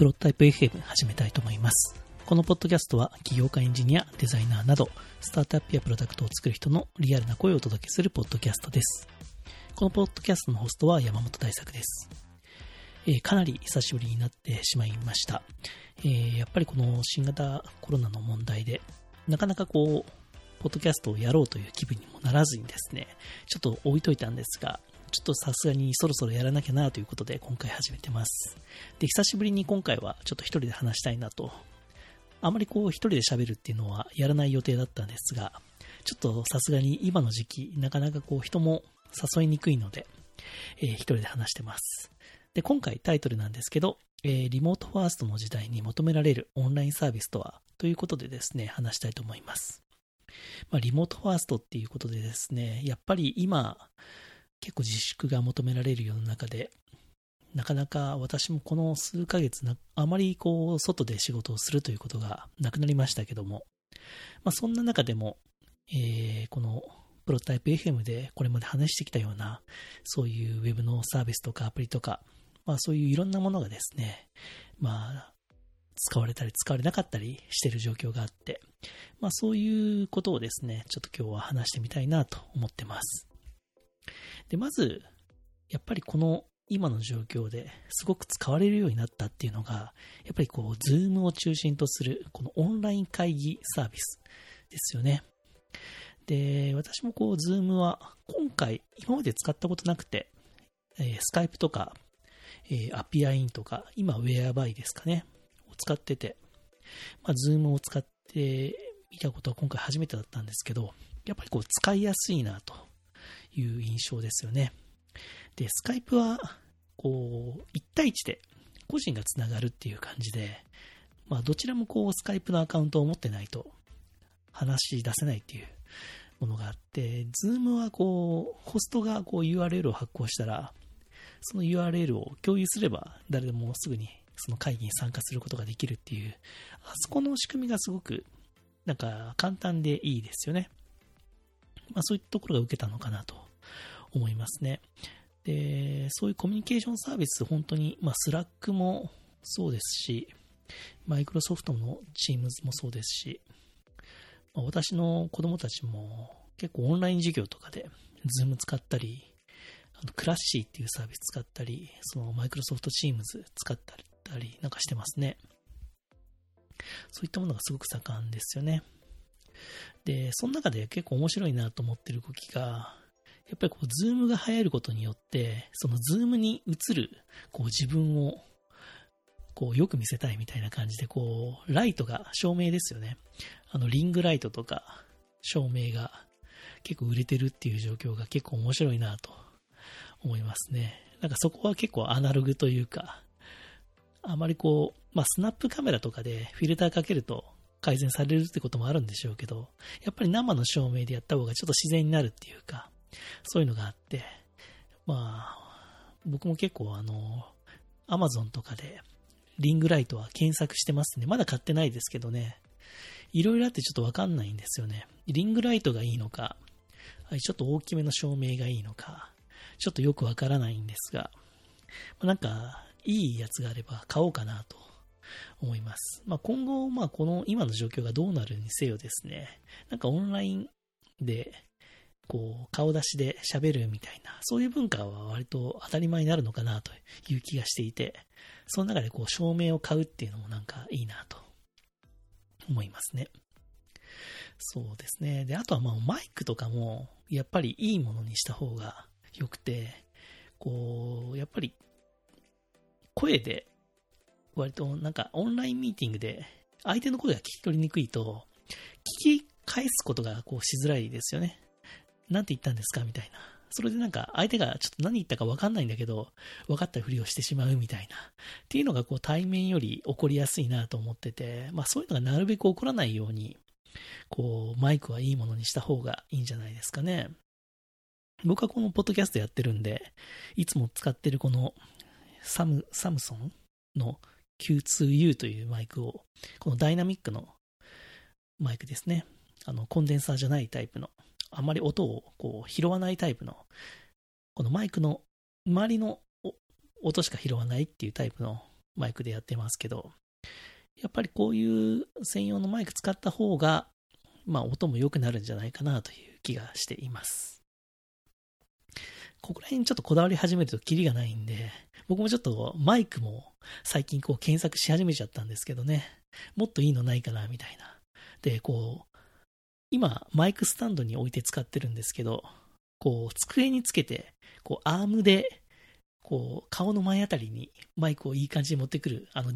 プロトタイプ FM 始めたいと思います。このポッドキャストは起業家エンジニア、デザイナーなど、スタートアップやプロダクトを作る人のリアルな声をお届けするポッドキャストです。このポッドキャストのホストは山本大作です。えー、かなり久しぶりになってしまいました。えー、やっぱりこの新型コロナの問題で、なかなかこう、ポッドキャストをやろうという気分にもならずにですね、ちょっと置いといたんですが、ちょっとさすがにそろそろやらなきゃなということで今回始めてます。で、久しぶりに今回はちょっと一人で話したいなと。あまりこう一人で喋るっていうのはやらない予定だったんですが、ちょっとさすがに今の時期、なかなかこう人も誘いにくいので、えー、一人で話してます。で、今回タイトルなんですけど、えー、リモートファーストの時代に求められるオンラインサービスとはということでですね、話したいと思います。まあ、リモートファーストっていうことでですね、やっぱり今、結構自粛が求められる世の中で、なかなか私もこの数ヶ月、あまりこう、外で仕事をするということがなくなりましたけども、まあ、そんな中でも、えー、このプロタイプ FM でこれまで話してきたような、そういう Web のサービスとかアプリとか、まあそういういろんなものがですね、まあ、使われたり使われなかったりしている状況があって、まあそういうことをですね、ちょっと今日は話してみたいなと思ってます。で、まず、やっぱりこの今の状況ですごく使われるようになったっていうのが、やっぱりこう、ズームを中心とする、このオンライン会議サービスですよね。で、私もこう、ズームは今回、今まで使ったことなくて、えー、スカイプとか、えー、 appear.in とか、今、 Whereby ですかね、を使ってて、まあ、ズームを使ってみたことは今回初めてだったんですけど、やっぱりこう、使いやすいなと。いう印象ですよね。で、スカイプは、こう、1対1で個人がつながるっていう感じで、まあ、どちらもこう、スカイプのアカウントを持ってないと話し出せないっていうものがあって、ズームはこう、ホストがこう URL を発行したら、その URL を共有すれば誰でもすぐにその会議に参加することができるっていう、あそこの仕組みがすごくなんか簡単でいいですよね。まあ、そういったところが受けたのかなと思いますね。で、そういうコミュニケーションサービス、本当に、まあ、スラックもそうですし、マイクロソフトの Teams もそうですし、まあ、私の子供たちも結構オンライン授業とかで Zoom 使ったり、あの Classi っていうサービス使ったり、そのマイクロソフト Teams 使ったりなんかしてますね。そういったものがすごく盛んですよね。で、その中で結構面白いなと思ってる動きが、やっぱりこう、ズームが流行ることによって、そのズームに映る、こう自分を、こう、よく見せたいみたいな感じで、こう、ライトが、照明ですよね。あの、リングライトとか、照明が結構売れてるっていう状況が結構面白いなと思いますね。なんかそこは結構アナログというか、あまりこう、まあ、スナップカメラとかでフィルターかけると改善されるってこともあるんでしょうけど、やっぱり生の照明でやった方がちょっと自然になるっていうか、そういうのがあって、まあ、僕も結構あの、アマゾンとかでリングライトは検索してますね。まだ買ってないですけどね。いろいろあってちょっとわかんないんですよね。リングライトがいいのか、ちょっと大きめの照明がいいのか、ちょっとよくわからないんですが、なんか、いいやつがあれば買おうかなと思います。まあ、今後、まあ、この今の状況がどうなるにせよですね、なんかオンラインで、こう、顔出しで喋るみたいな、そういう文化は割と当たり前になるのかなという気がしていて、その中でこう、照明を買うっていうのもなんかいいなと思いますね。そうですね。で、あとはまあ、マイクとかも、やっぱりいいものにした方が良くて、こう、やっぱり、声で割となんかオンラインミーティングで相手の声が聞き取りにくいと、聞き返すことがこうしづらいですよね。なんて言ったんですか？みたいな。それでなんか相手がちょっと何言ったか分かんないんだけど、分かったふりをしてしまうみたいな。っていうのがこう対面より起こりやすいなと思ってて、まあそういうのがなるべく起こらないように、こうマイクはいいものにした方がいいんじゃないですかね。僕はこのポッドキャストやってるんで、いつも使ってるこのサム、サムソンの Q2U というマイクを、このダイナミックのマイクですね。あの、コンデンサーじゃないタイプの、あんまり音をこう拾わないタイプの、このマイクの周りの音しか拾わないっていうタイプのマイクでやってますけど、やっぱりこういう専用のマイク使った方が、まあ音も良くなるんじゃないかなという気がしています。ここら辺ちょっとこだわり始めるとキリがないんで、僕もちょっとマイクも最近こう検索し始めちゃったんですけどね、もっといいのないかなみたいな。で、こう、今マイクスタンドに置いて使ってるんですけど、こう机につけて、こうアームで、こう顔の前あたりにマイクをいい感じに持ってくる、あの、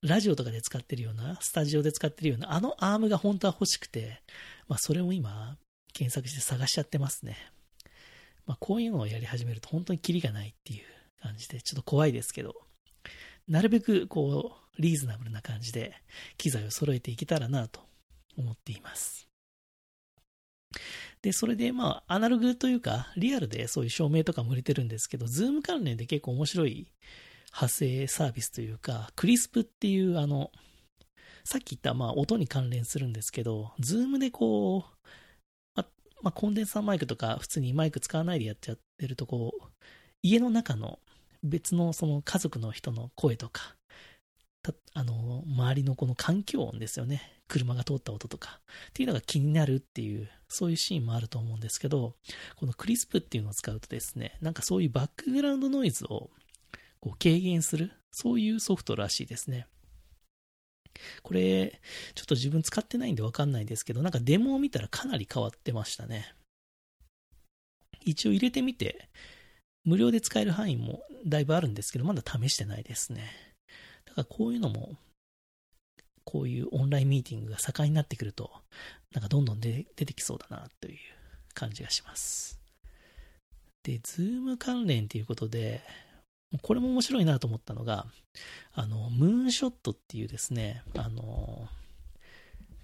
ラジオとかで使ってるような、スタジオで使ってるような、あのアームが本当は欲しくて、まあそれを今検索して探しちゃってますね。まあこういうのをやり始めると本当にキリがないっていう感じで、ちょっと怖いですけど、なるべくこう、リーズナブルな感じで機材を揃えていけたらなと思っています。で、それでまあ、アナログというか、リアルでそういう照明とかも売れてるんですけど、ズーム関連で結構面白い派生サービスというか、 Krisp っていうあの、さっき言ったまあ音に関連するんですけど、ズームでこう、ままあ、コンデンサーマイクとか普通にマイク使わないでやっちゃってるとこう、家の中の別のその家族の人の声とか、あの、周りのこの環境音ですよね。車が通った音とか、っていうのが気になるっていう、そういうシーンもあると思うんですけど、このクリスプっていうのを使うとですね、なんかそういうバックグラウンドノイズをこう軽減する、そういうソフトらしいですね。これ、ちょっと自分使ってないんでわかんないですけど、なんかデモを見たらかなり変わってましたね。一応入れてみて、無料で使える範囲もだいぶあるんですけど、まだ試してないですね。かこういうのも、こういうオンラインミーティングが盛んになってくると、なんかどんどん出てきそうだなという感じがします。で、ズーム関連ということで、これも面白いなと思ったのが、あの、ムーンショットっていうですね、あの、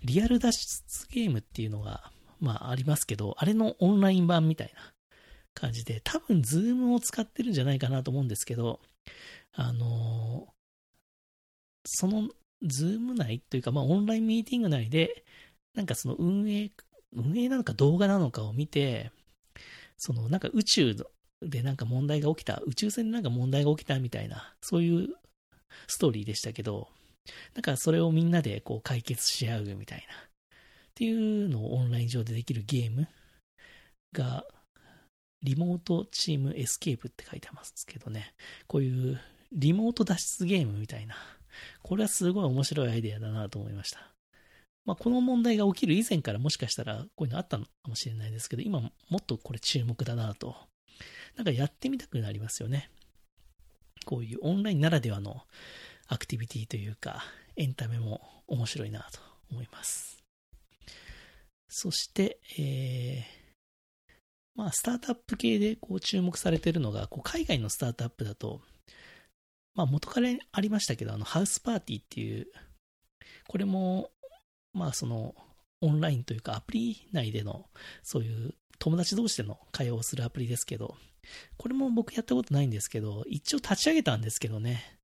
リアル脱出ゲームっていうのが、まあありますけど、あれのオンライン版みたいな感じで、多分ズームを使ってるんじゃないかなと思うんですけど、あの、そのズーム内というか、まあオンラインミーティング内で、なんかその運営、運営なのか動画なのかを見て、そのなんか宇宙でなんか問題が起きた、宇宙船でなんか問題が起きたみたいな、そういうストーリーでしたけど、なんかそれをみんなでこう解決し合うみたいな、っていうのをオンライン上でできるゲームが、リモートチームエスケープって書いてますけどね、こういうリモート脱出ゲームみたいな、これはすごい面白いアイデアだなと思いました。まあ、この問題が起きる以前からもしかしたらこういうのあったのかもしれないですけど、今もっとこれ注目だなとなんかやってみたくなりますよね。こういうオンラインならではのアクティビティというか、エンタメも面白いなと思います。そして、えー、まあ、スタートアップ系でこう注目されているのが、こう海外のスタートアップだと、まあ、元からありましたけど、あの、ハウスパーティーっていう、これも、まあ、その、オンラインというかアプリ内での、そういう友達同士での会話をするアプリですけど、これも僕やったことないんですけど、一応立ち上げたんですけどね。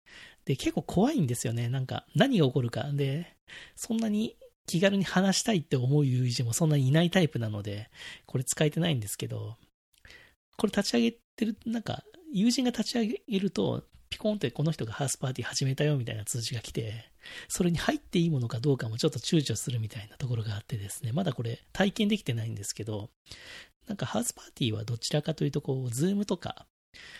で、結構怖いんですよね。なんか、何が起こるか。で、そんなに気軽に話したいって思う友人もそんなにいないタイプなので、これ使えてないんですけど、これ立ち上げてる、なんか、友人が立ち上げると、ピコンってこの人がハウスパーティー始めたよみたいな通知が来て、それに入っていいものかどうかもちょっと躊躇するみたいなところがあってですね、まだこれ体験できてないんですけど、なんかハウスパーティーはどちらかというと、こう、ズームとか、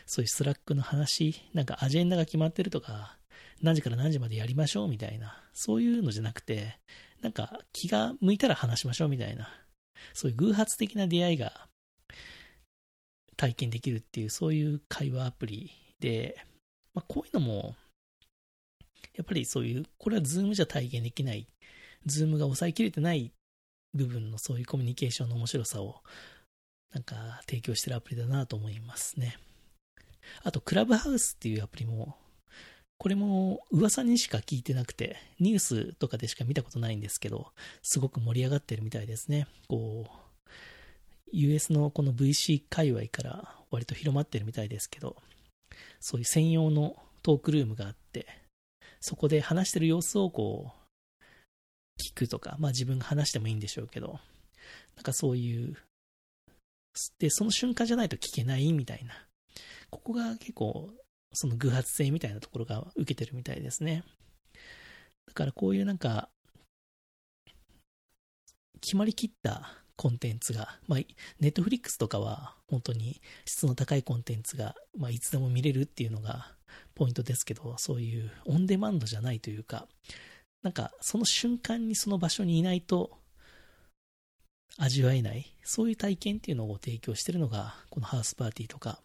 そういうスラックの話、なんかアジェンダが決まってるとか、何時から何時までやりましょうみたいな、そういうのじゃなくて、なんか気が向いたら話しましょうみたいな、そういう偶発的な出会いが体験できるっていう、そういう会話アプリで、まあ、こういうのも、やっぱりそういう、これはズームじゃ体験できない、ズームが抑えきれてない部分のそういうコミュニケーションの面白さをなんか提供してるアプリだなと思いますね。あと、クラブハウスっていうアプリも、これも噂にしか聞いてなくて、ニュースとかでしか見たことないんですけど、すごく盛り上がってるみたいですね。こう、US のこの VC 界隈から割と広まってるみたいですけど、そういう専用のトークルームがあって、そこで話してる様子をこう、聞くとか、まあ自分が話してもいいんでしょうけど、なんかそういうで、その瞬間じゃないと聞けないみたいな。ここが結構その偶発性みたいなところが受けてるみたいですね。だからこういうなんか、決まりきったコンテンツが、まあ、ネットフリックスとかは本当に質の高いコンテンツが、まあ、いつでも見れるっていうのがポイントですけど、そういうオンデマンドじゃないというか、なんかその瞬間にその場所にいないと味わえない、そういう体験っていうのを提供してるのが、このハウスパーティーとか、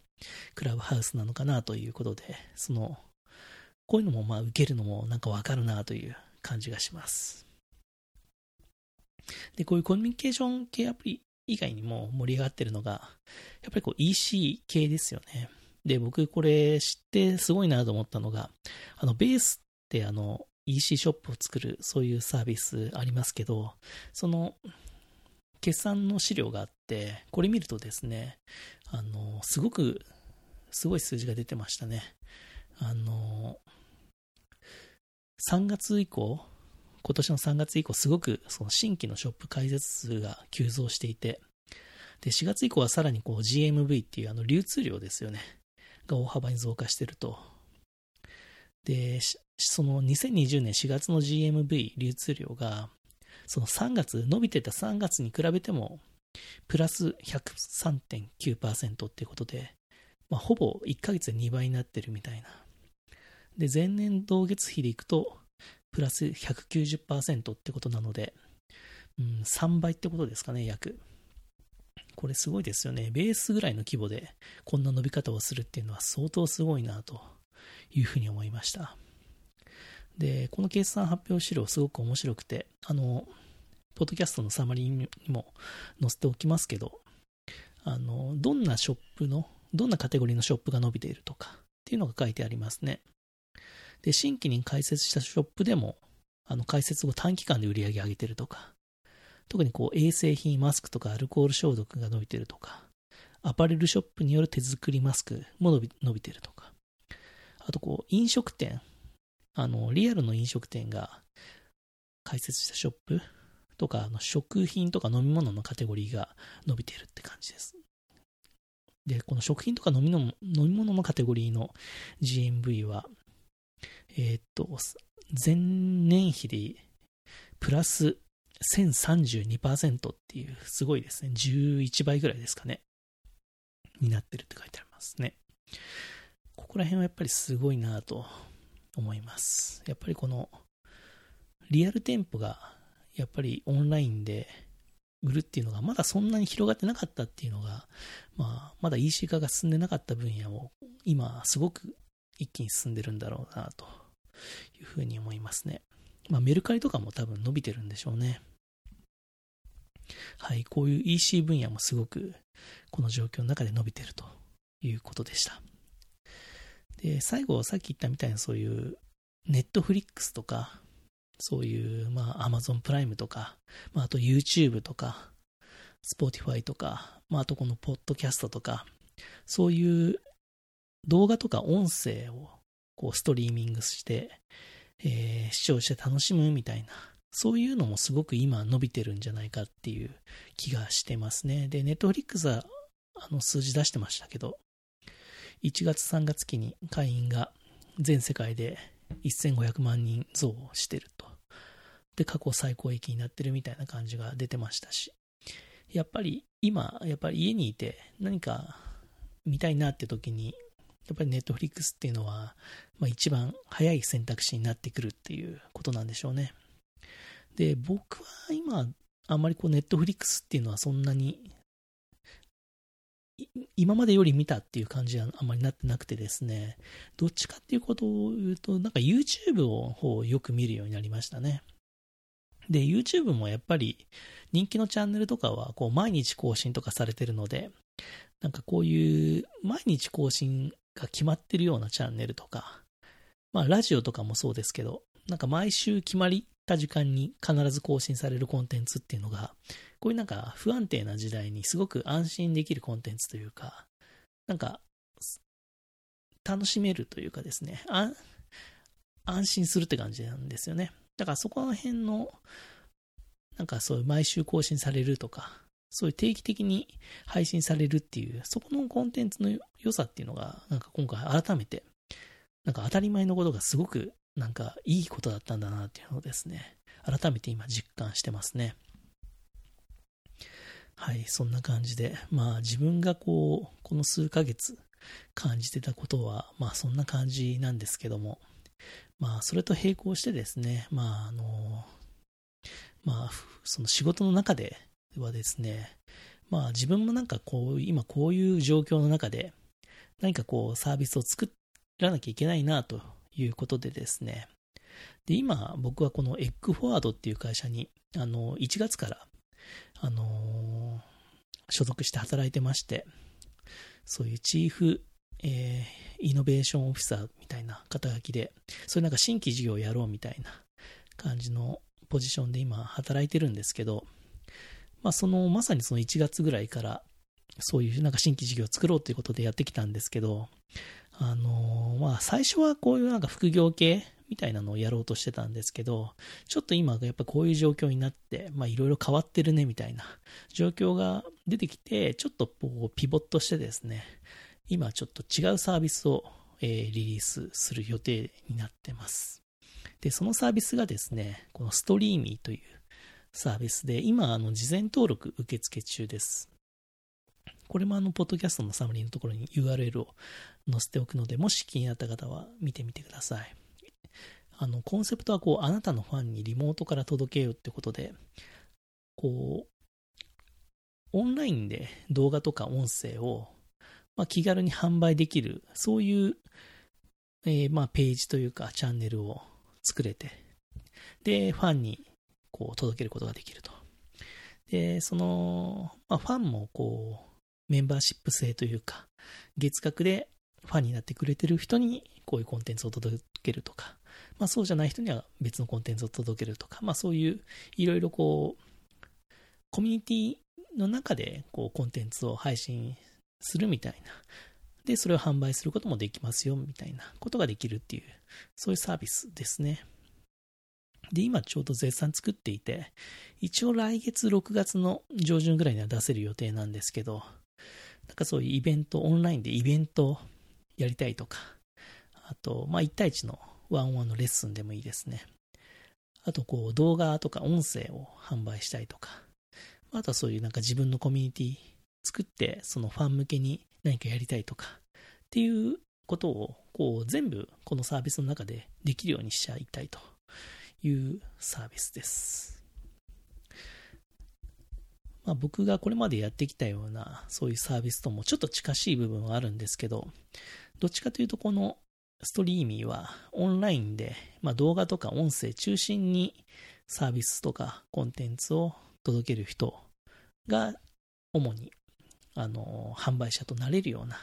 クラブハウスなのかなということで、その、こういうのもまあ受けるのもなんかわかるなという感じがします。で、こういうコミュニケーション系アプリ以外にも盛り上がってるのが、やっぱりこう EC 系ですよね。で、僕これ知ってすごいなと思ったのが、あの、ベースってあの、EC ショップを作る、そういうサービスありますけど、その、決算の資料があって、これ見るとですね、あの、すごく、すごい数字が出てましたね。あの、3月以降、今年の3月以降、すごくその新規のショップ開設数が急増していて、で、4月以降はさらにこう GMV っていうあの流通量ですよね。が大幅に増加してると。で、その2020年4月の GMV 流通量が、その3月、伸びてた3月に比べても、プラス103.9%っていうことで、まあ、ほぼ1ヶ月で2倍になってるみたいな。で、前年同月比でいくと、プラス190%ってことなので、うん、3倍ってことですかね、約。これすごいですよね。ベースぐらいの規模でこんな伸び方をするっていうのは相当すごいなというふうに思いました。で、この決算発表資料すごく面白くて、あの、ポッドキャストのサマリーにも載せておきますけど、あの、どんなショップの、どんなカテゴリーのショップが伸びているとかっていうのが書いてありますね。で、新規に開設したショップでも、あの、開設後短期間で売り上げ上げてるとか、特にこう、衛生品、マスクとかアルコール消毒が伸びてるとか、アパレルショップによる手作りマスクも伸び伸びてるとか、あとこう、飲食店、あの、リアルの飲食店が開設したショップとか、あの食品とか飲み物のカテゴリーが伸びてるって感じです。で、この食品とか飲みの飲み物のカテゴリーの GMV は、えー、っと、前年比でプラス1032%っていう、すごいですね。11倍ぐらいですかね。になってるって書いてありますね。ここら辺はやっぱりすごいなと思います。やっぱりこの、リアル店舗が、やっぱりオンラインで売るっていうのがまだそんなに広がってなかったっていうのが、まあ、まだ EC 化が進んでなかった分野を今すごく一気に進んでるんだろうなというふうに思いますね。まあ、メルカリとかも多分伸びてるんでしょうね。はい、こういう EC 分野もすごくこの状況の中で伸びてるということでした。で、最後さっき言ったみたいなそういうネットフリックスとか、そういう、まあ、Amazon プライムとか、まあ、あと YouTube とか、Spotify とか、まあ、あとこのポッドキャストとか、そういう動画とか音声をこうストリーミングして、えー、視聴して楽しむみたいな、そういうのもすごく今伸びてるんじゃないかっていう気がしてますね。で、ネットフリックスはあの数字出してましたけど、1月3月期に会員が全世界で1500万人増してると。で、過去最高益になってるみたいな感じが出てましたし、やっぱり今、やっぱり家にいて何か見たいなって時にやっぱりネットフリックスっていうのは、まあ、一番早い選択肢になってくるっていうことなんでしょうね。で、僕は今、あんまりこうネットフリックスっていうのはそんなに、今までより見たっていう感じはあんまりなってなくてですね、どっちかっていうことを言うと、なんか YouTube を方をよく見るようになりましたね。で、YouTube もやっぱり人気のチャンネルとかはこう毎日更新とかされてるので、なんかこういう毎日更新が決まってるようなチャンネルとか、まあラジオとかもそうですけど、なんか毎週決まった時間に必ず更新されるコンテンツっていうのが、こういうなんか不安定な時代にすごく安心できるコンテンツというか、なんか、楽しめるというかですね、安心するって感じなんですよね。だからそこら辺の、なんかそういう毎週更新されるとか、そういう定期的に配信されるっていう、そこのコンテンツの良さっていうのが、なんか今回改めてなんか当たり前のことがすごくなんかいいことだったんだなっていうのをですね、改めて今実感してますね。はい、そんな感じで、まあ自分がこう、この数ヶ月感じてたことは、まあそんな感じなんですけども、まあそれと並行してですね、まああの、まあその仕事の中ではですね、まあ自分もなんかこう、今こういう状況の中で、何かこうサービスを作らなきゃいけないなということでですね、で、今僕はこのエッグフォワードっていう会社に、あの、1月から、あの所属して働いてまして、そういうチーフ、えー、イノベーションオフィサーみたいな肩書きで、そういうなんか新規事業をやろうみたいな感じのポジションで今働いてるんですけど、まあその、まさにその1月ぐらいから、そういうなんか新規事業を作ろうということでやってきたんですけど、あのー、まあ最初はこういうなんか副業系みたいなのをやろうとしてたんですけど、ちょっと今やっぱこういう状況になって、まあいろいろ変わってるねみたいな状況が出てきて、ちょっとこうピボットしてですね、今ちょっと違うサービスを、え、リリースする予定になってます。で、そのサービスがですね、このストリーミーというサービスで、今、あの、事前登録受付中です。これもあの、ポッドキャストのサムリーのところに URL を載せておくので、もし気になった方は見てみてください。あの、コンセプトはこう、あなたのファンにリモートから届けようってことで、こう、オンラインで動画とか音声を、まあ、気軽に販売できる、そういう、えー、まあ、ページというか、チャンネルを作れて、で、ファンに、こう、届けることができると。で、その、まあ、ファンも、こう、メンバーシップ制というか、月額でファンになってくれてる人に、こういうコンテンツを届けるとか、まあそうじゃない人には別のコンテンツを届けるとか、まあそういういろいろこう、コミュニティの中でこうコンテンツを配信するみたいな。で、それを販売することもできますよみたいなことができるっていう、そういうサービスですね。で、今ちょうど絶賛作っていて、一応来月6月の上旬ぐらいには出せる予定なんですけど、なんかそういうイベント、オンラインでイベントやりたいとか、あと、まあ1対1のワンワンのレッスンでもいいですね。あと、こう、動画とか音声を販売したいとか、あとはそういうなんか自分のコミュニティ作って、そのファン向けに何かやりたいとか、っていうことを、こう、全部このサービスの中でできるようにしちゃいたいというサービスです。まあ、僕がこれまでやってきたような、そういうサービスともちょっと近しい部分はあるんですけど、どっちかというとこのストリーミーはオンラインで、まあ、動画とか音声中心にサービスとかコンテンツを届ける人が主にあの販売者となれるような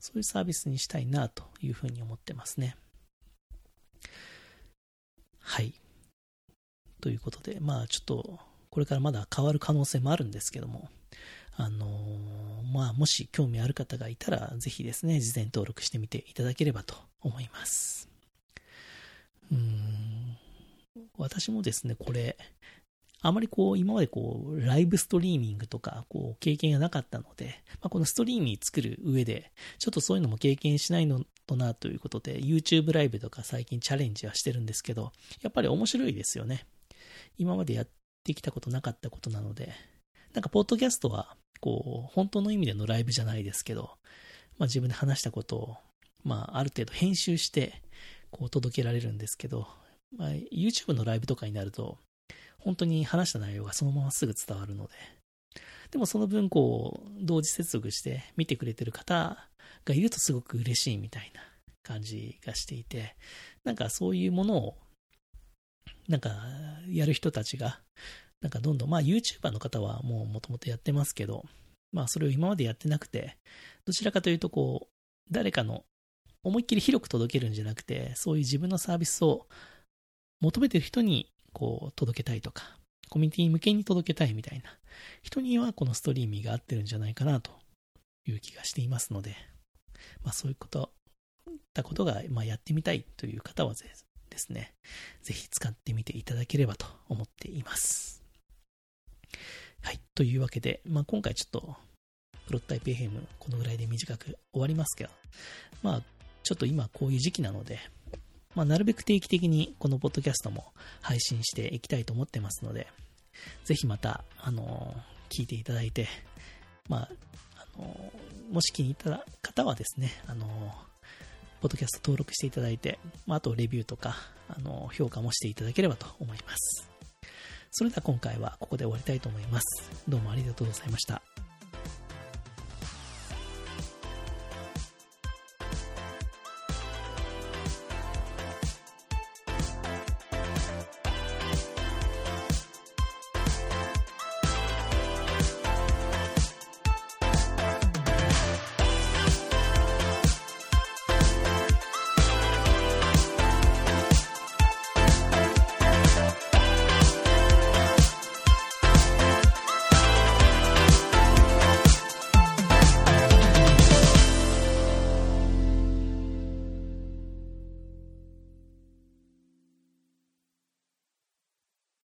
そういうサービスにしたいなというふうに思ってますね。はい。ということで、まあちょっとこれからまだ変わる可能性もあるんですけども、あのー、まあ、もし興味ある方がいたら、ぜひですね、事前登録してみていただければと思います。うん、私もですね、これ、あまりこう、今までこう、ライブストリーミングとか、こう、経験がなかったので、まあ、このストリーミー作る上で、ちょっとそういうのも経験しないのとなということで、YouTube ライブとか最近チャレンジはしてるんですけど、やっぱり面白いですよね。今までやってきたことなかったことなので、なんか、ポッドキャストは、こう、本当の意味でのライブじゃないですけど、まあ自分で話したことを、まあある程度編集して、こう届けられるんですけど、まあ YouTube のライブとかになると、本当に話した内容がそのまますぐ伝わるので、でもその分こう、同時接続して見てくれてる方がいるとすごく嬉しいみたいな感じがしていて、なんかそういうものを、なんかやる人たちが、なんかどんどん、まあ YouTuber の方はもう元々やってますけど、まあそれを今までやってなくて、どちらかというとこう、誰かの思いっきり広く届けるんじゃなくて、そういう自分のサービスを求めてる人にこう届けたいとか、コミュニティ向けに届けたいみたいな人にはこのストリーミーが合ってるんじゃないかなという気がしていますので、まあそういうこと、たことが、まあ、やってみたいという方はですね、ぜひ使ってみていただければと思っています。はい。というわけで、まあ、今回ちょっと、プロットタイプ FM このぐらいで短く終わりますけど、まあ、ちょっと今こういう時期なので、まあ、なるべく定期的にこのポッドキャストも配信していきたいと思ってますので、ぜひまた、あの聞いていただいて、まあ、あのもし気に入った方はですね、あのポッドキャスト登録していただいて、まあ、あとレビューとか、あの評価もしていただければと思います。それでは今回はここで終わりたいと思います。どうもありがとうございました。